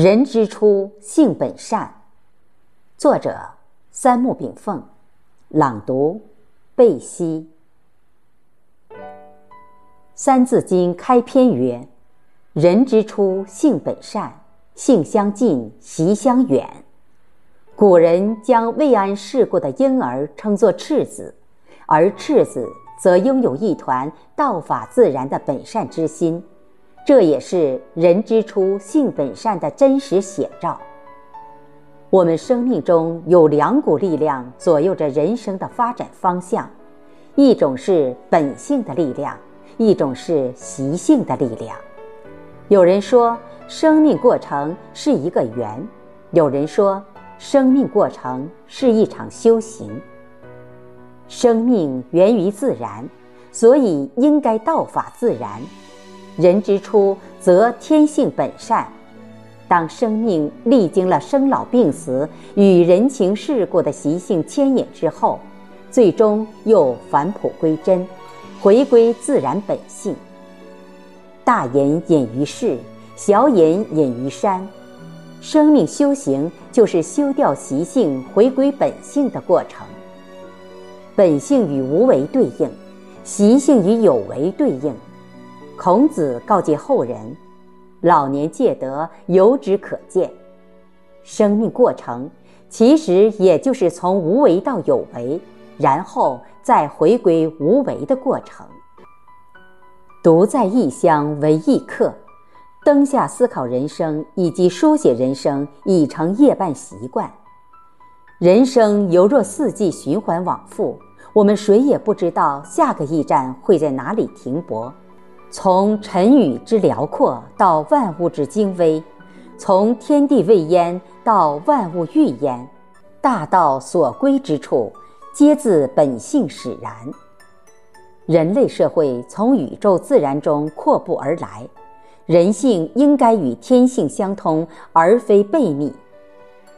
人之初，性本善。作者：三木炳凤。朗读：贝西。《三字经》开篇曰：“人之初，性本善，性相近，习相远。”古人将未谙世故的婴儿称作赤子，而赤子则拥有一团道法自然的本善之心。这也是人之初性本善的真实写照。我们生命中有两股力量左右着人生的发展方向，一种是本性的力量，一种是习性的力量。有人说，生命过程是一个圆；有人说，生命过程是一场修行。生命源于自然，所以应该道法自然。人之初，则天性本善。当生命历经了生老病死与人情世故的习性牵引之后，最终又返璞归真，回归自然本性。大隐隐于市，小隐隐于山。生命修行就是修掉习性，回归本性的过程。本性与无为对应，习性与有为对应。孔子告诫后人：“老年戒德，由之可见。生命过程其实也就是从无为到有为，然后再回归无为的过程。独在异乡为异客，灯下思考人生以及书写人生已成夜半习惯。人生犹若四季循环往复，我们谁也不知道下个驿站会在哪里停泊。”从尘雨之辽阔到万物之精微，从天地未焉到万物欲焉，大道所归之处，皆自本性使然。人类社会从宇宙自然中阔步而来，人性应该与天性相通，而非背逆。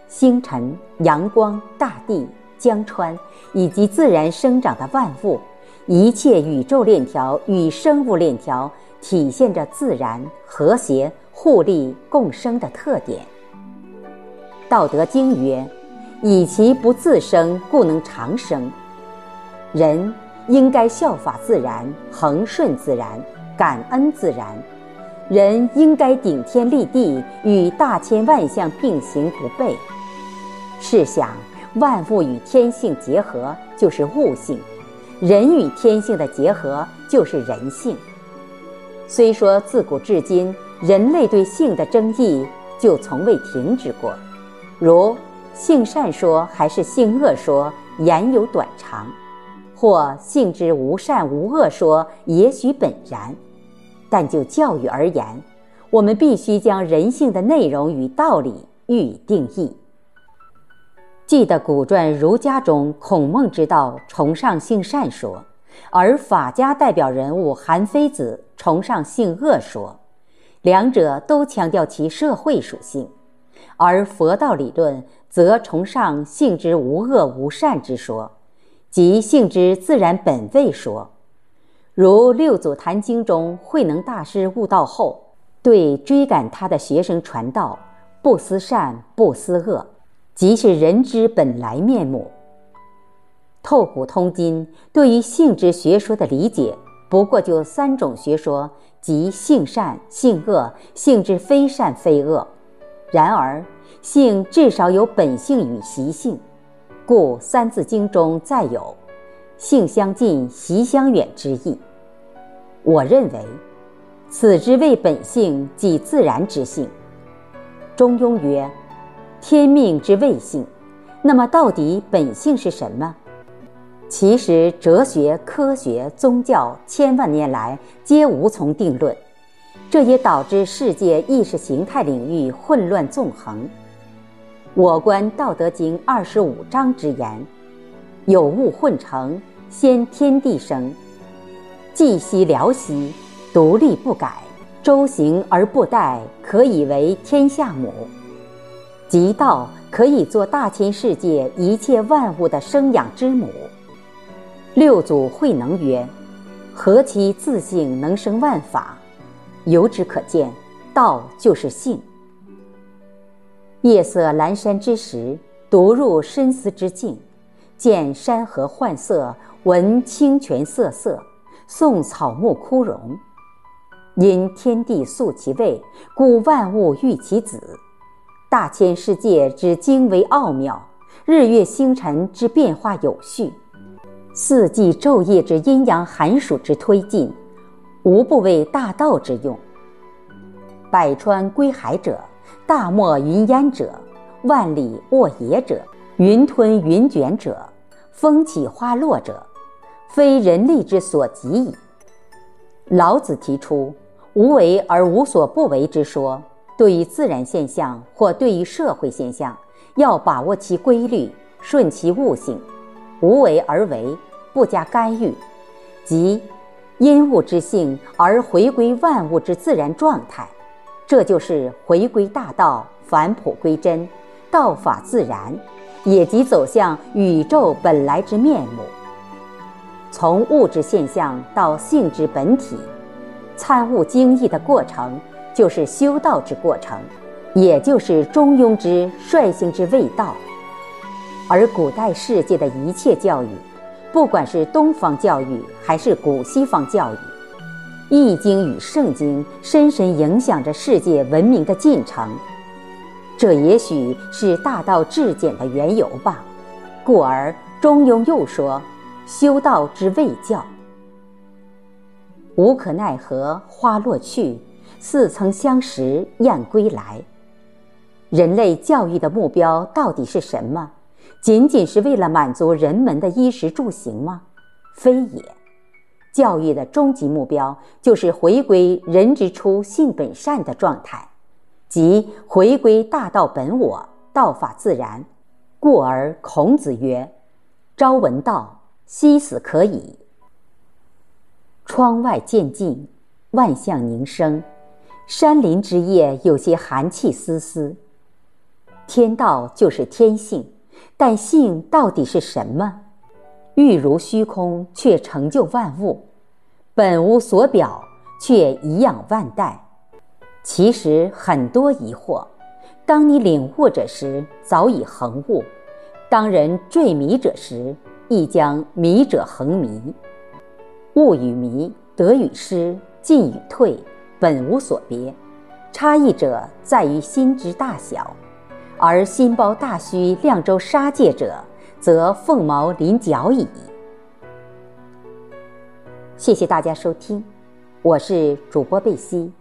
星辰、阳光、大地、江川，以及自然生长的万物。一切宇宙链条与生物链条体现着自然和谐、互利共生的特点。《道德经》曰：“以其不自生，故能长生。”人应该效法自然，恒顺自然，感恩自然。人应该顶天立地，与大千万象并行不悖。试想，万物与天性结合，就是物性。人与天性的结合就是人性。虽说自古至今，人类对性的争议就从未停止过，如性善说还是性恶说，言有短长；或性之无善无恶说，也许本然。但就教育而言，我们必须将人性的内容与道理予以定义。记得古传儒家中，孔孟之道崇尚性善说，而法家代表人物韩非子崇尚性恶说，两者都强调其社会属性；而佛道理论则崇尚性之无恶无善之说，即性之自然本位说。如六祖坛经中，慧能大师悟道后，对追赶他的学生传道：不思善，不思恶。即是人之本来面目。透古通今，对于性之学说的理解，不过就三种学说，即性善、性恶、性之非善非恶。然而，性至少有本性与习性，故《三字经》中再有“性相近，习相远”之意。我认为，此之谓本性，即自然之性。中庸曰。天命之谓性，那么到底本性是什么？其实哲学、科学、宗教千万年来皆无从定论，这也导致世界意识形态领域混乱纵横。我观《道德经》二十五章之言：“有物混成，先天地生；寂兮寥兮，独立不改，周行而不殆，可以为天下母。”即道可以做大千世界一切万物的生养之母。六祖慧能曰：“何其自性能生万法？”由之可见，道就是性。夜色阑珊之时，独入深思之境，见山河幻色，闻清泉瑟瑟，诵草木枯荣。因天地素其味，故万物育其子。大千世界之精微奥妙，日月星辰之变化有序，四季昼夜之阴阳寒暑之推进，无不为大道之用。百川归海者，大漠云烟者，万里沃野者，云吞云卷者，风起花落者，非人力之所及矣。老子提出。无为而无所不为之说，对于自然现象或对于社会现象，要把握其规律，顺其物性，无为而为，不加干预，即因物之性而回归万物之自然状态，这就是回归大道，返璞归真，道法自然，也即走向宇宙本来之面目。从物质现象到性质本体。参悟精义的过程，就是修道之过程，也就是中庸之率性之谓道。而古代世界的一切教育，不管是东方教育还是古西方教育，《易经》与《圣经》深深影响着世界文明的进程。这也许是大道至简的缘由吧。故而中庸又说：“修道之谓教。”无可奈何花落去，似曾相识燕归来。人类教育的目标到底是什么？仅仅是为了满足人们的衣食住行吗？非也。教育的终极目标就是回归人之初性本善的状态，即回归大道本我，道法自然。故而孔子曰：“朝闻道，夕死可矣。”窗外渐静，万象凝生，山林之夜有些寒气丝丝。天道就是天性，但性到底是什么？欲如虚空，却成就万物；本无所表，却颐养万代。其实很多疑惑，当你领悟者时，早已恒悟；当人坠迷者时，亦将迷者恒迷。悟与迷，得与失，进与退，本无所别，差异者在于心之大小。而心包大虚、量周杀界者，则凤毛麟角矣。谢谢大家收听，我是主播贝西，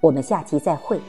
我们下期再会。